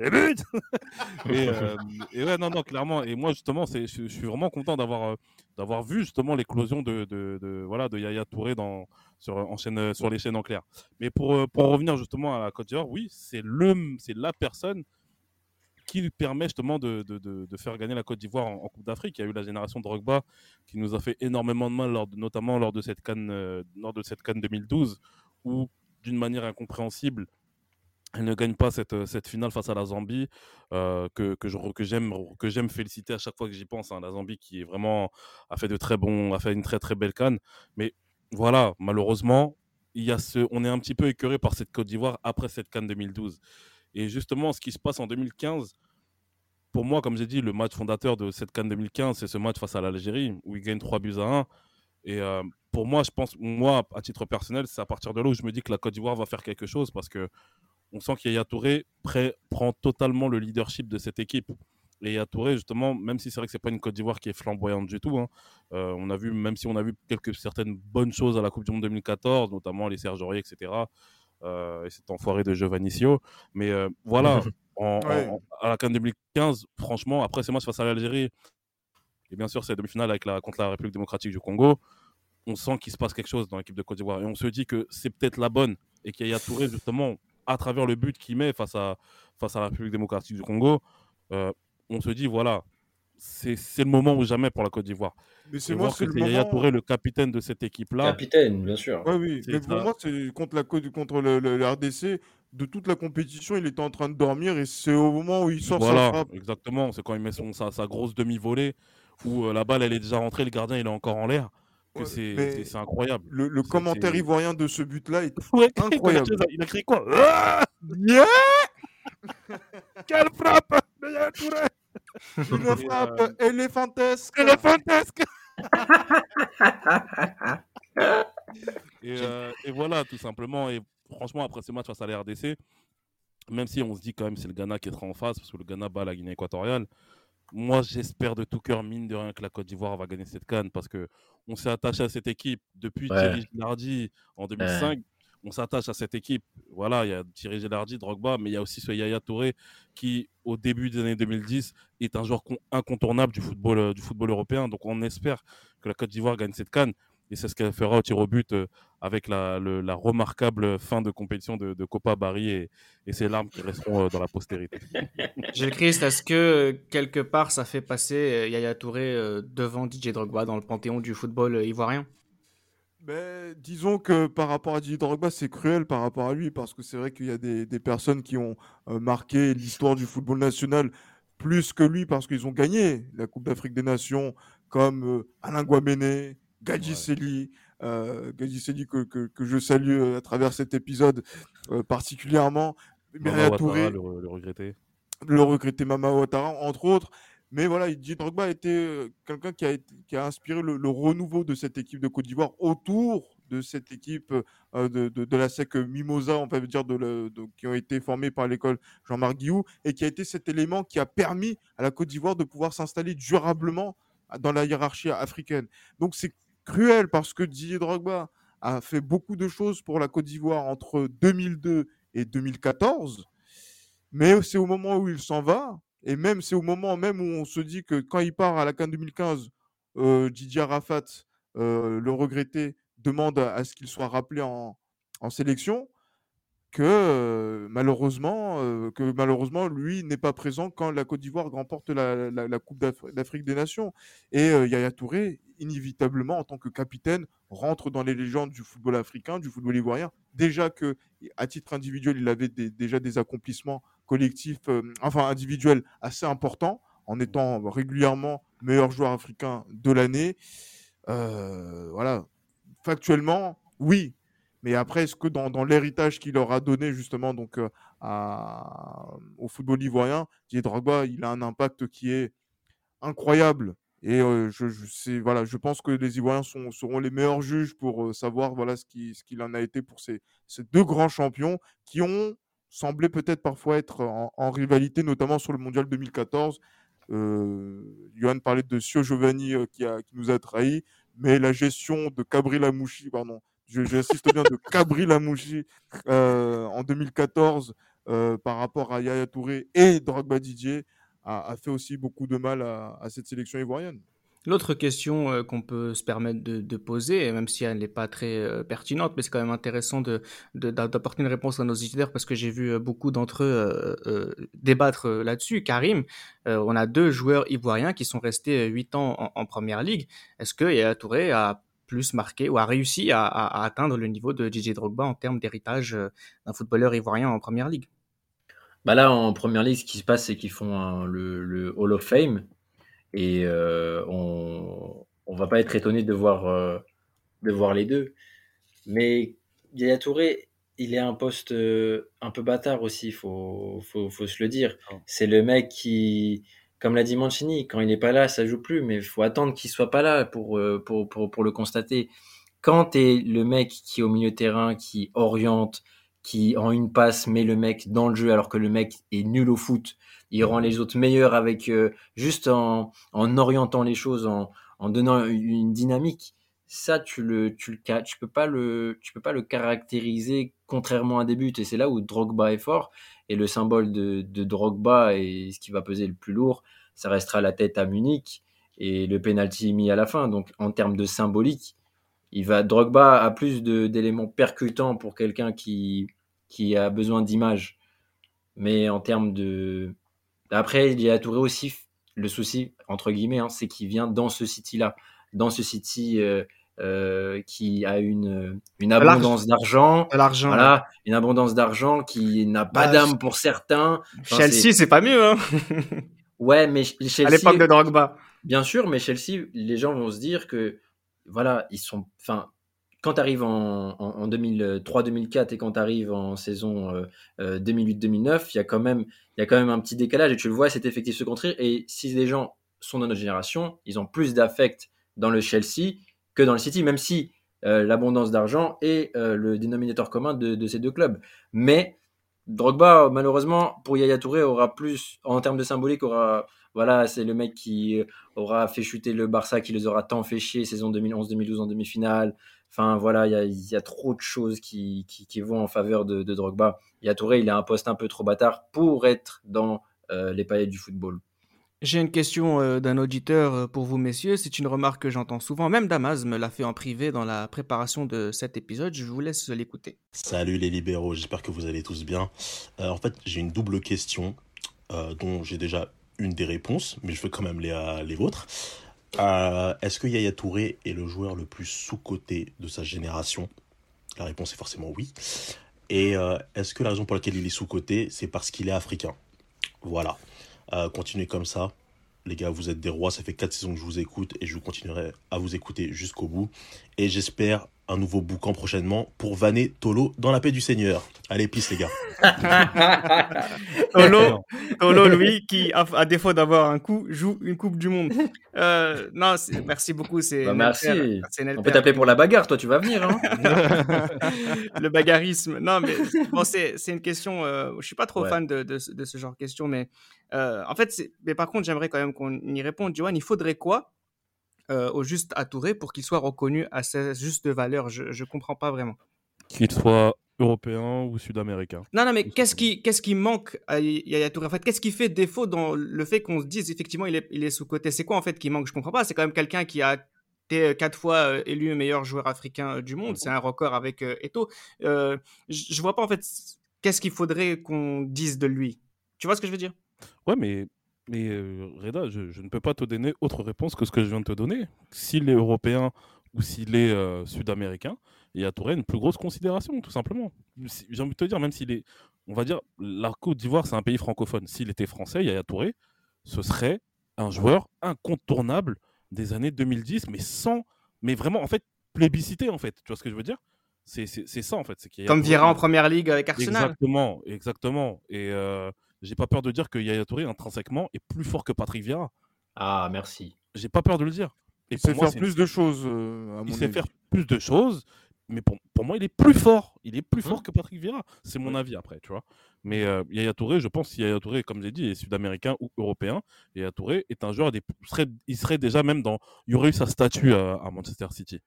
et, et, euh, et, ouais, non, non, clairement. Et moi, justement, je, je suis vraiment content d'avoir euh, d'avoir vu justement l'éclosion de, de, de, voilà, de Yaya Touré dans, sur, en chaîne, sur les chaînes en clair. Mais pour, euh, pour revenir justement à la Côte d'Ivoire, oui, c'est la personne qui permet justement de, de, de, faire gagner la Côte d'Ivoire en, Coupe d'Afrique. Il y a eu la génération Drogba qui nous a fait énormément de mal, notamment lors de cette Cannes, euh, lors de cette Cannes 2012, où d'une manière incompréhensible, elle ne gagne pas cette, cette finale face à la Zambie, euh, que, que, j'aime, que j'aime féliciter à chaque fois que j'y pense. Hein. la Zambie qui est vraiment, a fait de très bons, a fait une très très belle canne. Mais voilà, malheureusement, il y a ce, on est un petit peu écœuré par cette Côte d'Ivoire après cette canne 2012. Et justement, ce qui se passe en 2015, pour moi, comme j'ai dit, le match fondateur de cette Cannes 2015, c'est ce match face à l'Algérie, où il gagne 3 buts à 1. Et euh, pour moi, je pense, moi, à titre personnel, c'est à partir de là où je me dis que la Côte d'Ivoire va faire quelque chose parce que on sent qu'Yaya Touré prend totalement le leadership de cette équipe. Et Yaya Touré, justement, même si c'est vrai que c'est pas une Côte d'Ivoire qui est flamboyante du tout, hein, euh, on a vu, même si on a vu quelques certaines bonnes choses à la Coupe du Monde 2014, notamment les Serge Aurier, etc. et cet enfoiré de Giovannicio. Mais voilà, en, à la CAN 2015, franchement, après ces matchs face à l'Algérie, et bien sûr, c'est demi-finale avec la, contre la République démocratique du Congo, on sent qu'il se passe quelque chose dans l'équipe de Côte d'Ivoire. Et on se dit que c'est peut-être la bonne et qu'il y a Touré, justement, à travers le but qu'il met face à, face à la République démocratique du Congo, euh, on se dit, voilà, c'est le moment ou jamais pour la Côte d'Ivoire. Mais c'est moi, c'est le Yaya Touré, le capitaine de cette équipe-là. Capitaine, bien sûr. Ouais, oui, mais pour moi, c'est contre, la, contre le, le, RDC, de toute la compétition, il était en train de dormir et c'est au moment où il sort voilà, sa frappe. Exactement, c'est quand il met son, sa, sa grosse demi-volée où euh, la balle elle est déjà rentrée, le gardien il est encore en l'air. Que c'est incroyable. Le, commentaire ivoirien de ce but-là est incroyable. Il a crié quoi? Ah yeah Quelle frappe Une frappe euh... éléphantesque Éléphantesque et, euh, et, voilà, tout simplement. Et franchement, après ce match face à la RDC, même si on se dit quand même c'est le Ghana qui sera en face, parce que le Ghana bat la Guinée équatoriale, moi, j'espère de tout cœur, mine de rien, que la Côte d'Ivoire va gagner cette canne parce que on s'est attaché à cette équipe depuis Thierry Gilardi en 2005. On s'attache à cette équipe. Voilà, il y a Thierry Gilardi, Drogba, mais il y a aussi ce Yaya Touré qui, au début des années 2010, est un joueur incontournable du football, euh, du football européen. Donc, on espère que la Côte d'Ivoire gagne cette canne et c'est ce qu'elle fera au tir au but euh, avec la, remarquable fin de compétition de, Copa Barry et, et ses larmes qui resteront euh, dans la postérité. Gilles Christ, est-ce que quelque part ça fait passer Yaya Touré devant DJ Drogba dans le panthéon du football ivoirien? Ben, disons que par rapport à Didier Drogba, c'est cruel par rapport à lui, parce que c'est vrai qu'il y a des, des, personnes qui ont marqué l'histoire du football national plus que lui, parce qu'ils ont gagné la Coupe d'Afrique des Nations, comme Alain Guaméné, Gadji euh, que, que, que, je salue euh, à travers cet épisode euh, particulièrement. Mama Touré, le, le regretter. Le regretter Mama Ouattara, entre autres. Mais voilà, Didier Drogba était euh, quelqu'un qui a, qui a inspiré le, renouveau de cette équipe de Côte d'Ivoire autour de cette équipe euh, de, la SEC Mimosa, on peut dire, qui ont été formés par l'école Jean-Marc Guillou, et qui a été cet élément qui a permis à la Côte d'Ivoire de pouvoir s'installer durablement dans la hiérarchie africaine. Donc c'est cruel parce que Didier Drogba a fait beaucoup de choses pour la Côte d'Ivoire entre 2002 et 2014, mais c'est au moment où il s'en va, et même c'est au moment même où on se dit que quand il part à la CAN 2015, euh, Didier Arafat, euh, le regretté, demande à, ce qu'il soit rappelé en, sélection, que euh, malheureusement, que malheureusement, lui n'est pas présent quand la Côte d'Ivoire remporte la, Coupe d'Afrique des Nations. Et Yaya Touré, inévitablement, en tant que capitaine, rentre dans les légendes du football africain, du football ivoirien. Déjà que, à titre individuel, il avait déjà des accomplissements collectifs, enfin individuels, assez importants, en étant régulièrement meilleur joueur africain de l'année. voilà. Factuellement, oui, mais après, est-ce que dans, dans l'héritage qu'il leur a donné justement donc euh, à, au football ivoirien, Didier Drogba, il a un impact qui est incroyable. Et euh, je, je, sais, voilà, je pense que les Ivoiriens sont, seront les meilleurs juges pour euh, savoir voilà, ce qu'il ce en a été pour ces, ces deux grands champions qui ont semblé peut-être parfois être en, en, rivalité, notamment sur le mondial 2014. Euh, Johan parlait de Sio Giovanni qui, a, qui nous a trahis, mais la gestion de Cabri Lamouchi, pardon, J'insiste bien de Cabri Lamouchi euh, en 2014 euh, par rapport à Yaya Touré et Drogba Didier a, a, fait aussi beaucoup de mal à, à cette sélection ivoirienne. L'autre question euh, qu'on peut se permettre de, poser, même si elle n'est pas très euh, pertinente, mais c'est quand même intéressant d'apporter une réponse à nos auditeurs parce que j'ai vu euh, beaucoup d'entre eux débattre là-dessus. Karim, on a deux joueurs ivoiriens qui sont restés huit ans en, première ligue. Est-ce que Yaya Touré a plus marqué ou a réussi à, atteindre le niveau de Didier Drogba en termes d'héritage d'un footballeur ivoirien en première ligue? Bah Là, en première ligue, ce qui se passe, c'est qu'ils font le, Hall of Fame et euh, on ne va pas être étonné de voir, euh, de voir les deux. Mais Yaya Touré, il est un poste euh, un peu bâtard aussi, il faut, faut, faut, se le dire. Oh. C'est le mec qui comme l'a dit Mancini, quand il n'est pas là, ça joue plus, mais il faut attendre qu'il soit pas là pour, pour, pour, pour le constater. Quand tu es le mec qui est au milieu de terrain, qui oriente, qui en une passe met le mec dans le jeu alors que le mec est nul au foot, il rend les autres meilleurs avec euh, juste en, en orientant les choses, en, en donnant une dynamique. ça, tu le, tu le, tu peux pas le, tu peux pas le caractériser contrairement à des buts. Et c'est là où Drogba est fort. Et le symbole de, de Drogba et ce qui va peser le plus lourd, ça restera la tête à Munich et le penalty mis à la fin. Donc, en termes de symbolique, il va, Drogba a plus d'éléments percutants pour quelqu'un qui, qui a besoin d'image. Mais en termes de, après, il y a Touré aussi. Le souci, entre guillemets, hein, c'est qu'il vient dans ce City-là. Dans ce City, euh, euh, qui a une, une abondance d'argent. L'argent. Voilà, une abondance d'argent qui n'a pas Bah, d'âme pour certains. Enfin, Chelsea, c'est- c'est pas mieux, hein Ouais, mais Chelsea. À l'époque de Drogba. Bien sûr, mais Chelsea, les gens vont se dire que, voilà, ils sont. Enfin, quand tu arrives en, en, en 2003-2004 et quand tu arrives en saison euh, euh, 2008-2009, il y, a quand même- il y a quand même un petit décalage et tu le vois, cet effectif se construire. Et si les gens sont de notre génération, ils ont plus d'affect dans le Chelsea que dans le City, même si euh, l'abondance d'argent est euh, le dénominateur commun de, de ces deux clubs. Mais Drogba, malheureusement, pour Yaya Touré, aura plus, en termes de symbolique, aura, voilà, c'est le mec qui aura fait chuter le Barça, qui les aura tant fait chier, saison 2011-2012 en demi-finale. Enfin, voilà, il y a, il y a trop de choses qui, qui, qui vont en faveur de, de Drogba. Yaya Touré, il a un poste un peu trop bâtard pour être dans euh, les palettes du football. J'ai une question euh, d'un auditeur euh, pour vous, messieurs. C'est une remarque que j'entends souvent. Même Damas me l'a fait en privé dans la préparation de cet épisode. Je vous laisse l'écouter. Salut les libéraux, j'espère que vous allez tous bien. Euh, en fait, j'ai une double question euh, dont j'ai déjà une des réponses, mais je veux quand même les, euh, les vôtres. Euh, Est-ce que Yaya Touré est le joueur le plus sous-coté de sa génération? La réponse est forcément oui. Et euh, est-ce que la raison pour laquelle il est sous-coté, c'est parce qu'il est africain? Voilà. Euh, continuez comme ça. Les gars, vous êtes des rois, ça fait 4 saisons que je vous écoute et je continuerai à vous écouter jusqu'au bout. Et j'espère un nouveau boucan prochainement pour vanner Tolo dans la paix du Seigneur. Allez, peace les gars. Tolo, Tolo, lui, qui, à, à défaut d'avoir un coup, joue une Coupe du Monde. Euh, non, merci beaucoup. C'est Bah, merci. On peut t'appeler pour la bagarre, toi tu vas venir. Hein le bagarrisme. Non, mais bon, c'est une question. euh, je suis pas trop Ouais. fan de, de, ce- de ce genre de questions, mais euh, en fait, mais par contre, j'aimerais quand même qu'on y réponde. Johan, il faudrait quoi au juste à Touré pour qu'il soit reconnu à sa juste valeur Je je comprends pas vraiment. Qu'il soit européen ou sud-américain. Non, non, mais qu'est-ce qui, qu'est-ce qui manque à Yaya Touré En fait, qu'est-ce qui fait défaut dans le fait qu'on se dise effectivement il est, il est sous-côté C'est quoi en fait qui manque? Je comprends pas. C'est quand même quelqu'un qui a été euh, quatre fois euh, élu meilleur joueur africain euh, du monde. C'est un record avec euh, Eto'o. Euh, je vois pas en fait qu'est-ce qu'il faudrait qu'on dise de lui? Tu vois ce que je veux dire? Ouais, mais, mais euh, Reda, je, je ne peux pas te donner autre réponse que ce que je viens de te donner. S'il est européen ou s'il est euh, sud-américain, il y a Touré une plus grosse considération, tout simplement. Si- J'ai envie de te dire, même s'il est, on va dire, la Côte d'Ivoire, c'est un pays francophone. S'il était français, Yaya Touré, ce serait un joueur incontournable des années 2010, mais sans, mais vraiment, en fait, plébiscité, en fait. Tu vois ce que je veux dire? C'est ça, en fait. c'est Comme Vieira en première ligue avec Arsenal. Exactement, exactement. Et euh, j'ai pas peur de dire que Yaya Touré, intrinsèquement, est plus fort que Patrick Vieira. Ah, merci. J'ai pas peur de le dire. Et Il sait moi, faire plus de choses, euh, à Il mon sait avis. faire plus de choses, mais pour, pour moi, il est plus fort. Il est plus Hum. fort que Patrick Vieira. C'est mon avis après, tu vois. Mais euh, Yaya Touré, je pense que Yaya Touré, comme j'ai dit, est sud-américain ou européen. Yaya Touré est un joueur, des, serait, il serait déjà même dans. Il y aurait eu sa statue à, à Manchester City.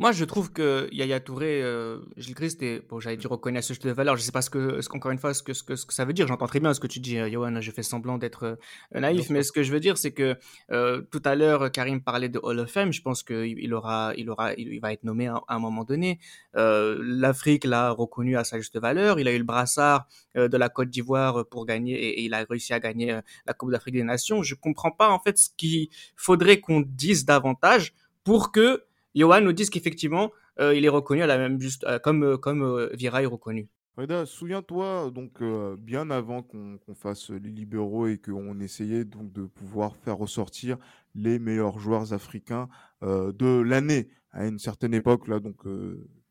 Moi, je trouve que Yaya Touré, euh, Gilles Christ, est, bon, j'allais dire reconnaît ce de valeur. Je sais pas ce que, ce qu'encore une fois, ce que, ce que, ce que ça veut dire. J'entends très bien ce que tu dis, euh, Johan. Je fais semblant d'être euh, naïf, mais ce que je veux dire, c'est que euh, tout à l'heure, Karim parlait de Hall of Fame. Je pense qu'il il aura, il aura, il, il va être nommé à, à un moment donné. Euh, L'Afrique l'a reconnu à sa juste valeur. Il a eu le brassard de la Côte d'Ivoire pour gagner et, et il a réussi à gagner la Coupe d'Afrique des Nations. Je comprends pas en fait ce qu'il faudrait qu'on dise davantage pour que Johan nous dise qu'effectivement euh, il est reconnu à la même juste euh, comme euh, comme Vieira est reconnu. Reda, souviens-toi, donc bien avant qu'on fasse les libéraux et qu'on essayait donc de pouvoir faire ressortir les meilleurs joueurs africains de l'année à une certaine époque là, donc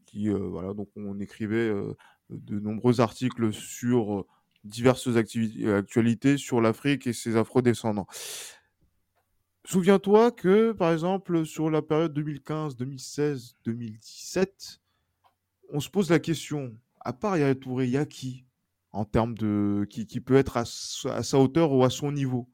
qui voilà, donc on écrivait de nombreux articles sur diverses actualités sur l'Afrique et ses afro-descendants. Souviens-toi que, par exemple, sur la période 2015, 2016, 2017, on se pose la question, à part Yaya Touré, il y a qui en termes de qui, peut être à, sa- hauteur ou à son niveau?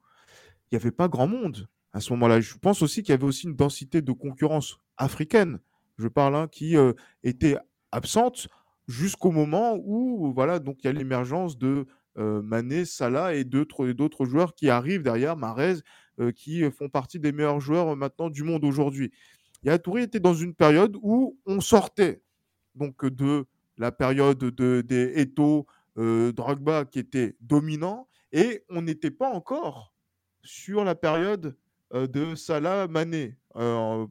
Il n'y avait pas grand monde à ce moment-là. Je pense aussi qu'il y avait aussi une densité de concurrence africaine je parle, hein, qui était absente jusqu'au moment où voilà donc il y a l'émergence de Mané, Salah et d'autres joueurs qui arrivent derrière, Marez, qui font partie des meilleurs joueurs maintenant du monde aujourd'hui. Yaya Touré était dans une période où on sortait donc de la période de, des Eto, Drogba qui était dominant et on n'était pas encore sur la période de Salah Mané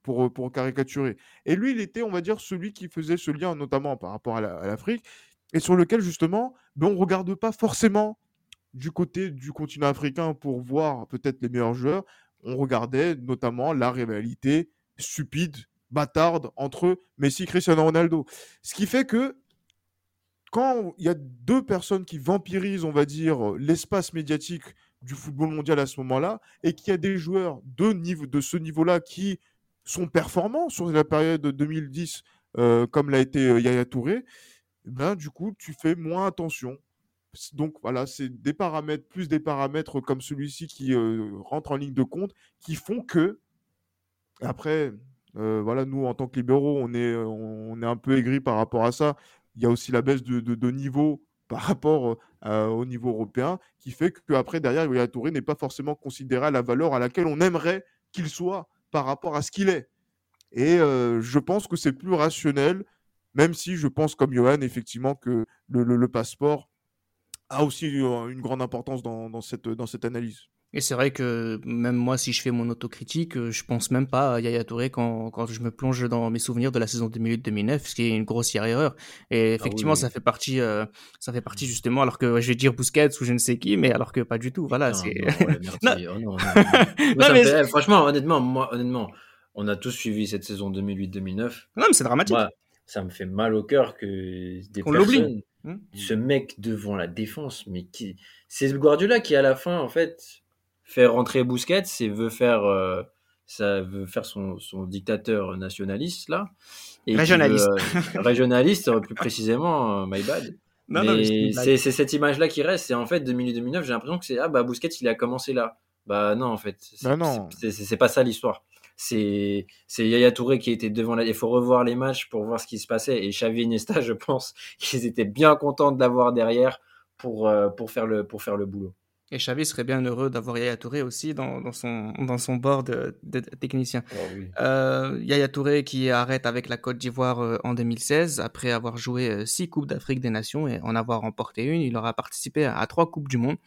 pour, pour caricaturer. Et lui, il était, on va dire, celui qui faisait ce lien notamment par rapport à l'Afrique et sur lequel justement, ben, on ne regarde pas forcément du côté du continent africain pour voir peut-être les meilleurs joueurs. On regardait notamment la rivalité stupide, bâtarde entre Messi et Cristiano Ronaldo. Ce qui fait que quand il y a deux personnes qui vampirisent, on va dire, l'espace médiatique du football mondial à ce moment-là, et qu'il y a des joueurs de, niveau, de ce niveau-là qui sont performants sur la période 2010, euh, comme l'a été euh, Yaya Touré, ben, du coup, tu fais moins attention. Donc voilà, c'est des paramètres, plus des paramètres comme celui-ci qui euh, rentrent en ligne de compte, qui font que, après, voilà, nous, en tant que libéraux, on est, on est un peu aigris par rapport à ça. Il y a aussi la baisse de, de, niveau par rapport au niveau européen, qui fait qu'après, derrière, Yaya Touré n'est pas forcément considéré à la valeur à laquelle on aimerait qu'il soit par rapport à ce qu'il est. Et je pense que c'est plus rationnel même si je pense comme Johan, effectivement, que le, passeport a aussi une grande importance dans, cette, dans cette analyse. Et c'est vrai que même moi, si je fais mon autocritique, je pense même pas à Yaya Touré quand, quand je me plonge dans mes souvenirs de la saison 2008-2009, ce qui est une grossière erreur. Et ah effectivement, ça fait partie, euh, ça fait partie justement, alors que je vais dire Busquets ou je ne sais qui, mais alors que pas du tout. Voilà. franchement, honnêtement, moi, honnêtement, on a tous suivi cette saison 2008-2009. Non, mais c'est dramatique ça me fait mal au cœur que des personnes, hmm? ce mec devant la défense, mais qui, c'est Guardiola qui à la fin en fait fait rentrer Busquets et veut faire, euh, ça veut faire son, son, dictateur nationaliste là. Et régionaliste. Euh, régionaliste plus précisément, euh, my bad. mais c'est cette image là qui reste. C'est en fait 2009, j'ai l'impression que c'est ah bah Busquets il a commencé là. Bah non en fait, bah c'est pas ça l'histoire c'est Yaya Touré qui était devant la... Il faut revoir les matchs pour voir ce qui se passait. Et Xavi Iniesta, je pense qu'ils étaient bien contents de l'avoir derrière pour, euh, pour, faire le, pour faire le boulot. Et Xavi serait bien heureux d'avoir Yaya Touré aussi dans, dans, son, dans son bord de, de, technicien. Oh euh, Yaya Touré qui arrête avec la Côte d'Ivoire euh, en 2016 après avoir joué euh, six Coupes d'Afrique des Nations et en avoir remporté une. Il aura participé à, trois Coupes du Monde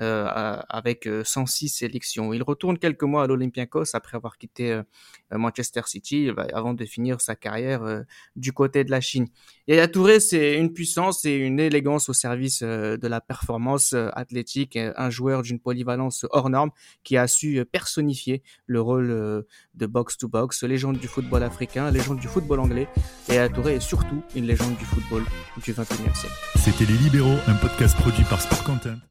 euh, avec 106 sélections. Il retourne quelques mois à l'Olympiakos après avoir quitté Manchester City avant de finir sa carrière du côté de la Chine. Yaya Touré, c'est une puissance et une élégance au service de la performance athlétique, un joueur d'une polyvalence hors norme qui a su euh, personnifier le rôle euh, de box-to-box, légende du football africain, légende du football anglais, et Touré surtout une légende du football du 21e siècle. C'était Les Libéraux, un podcast produit par Sport Content.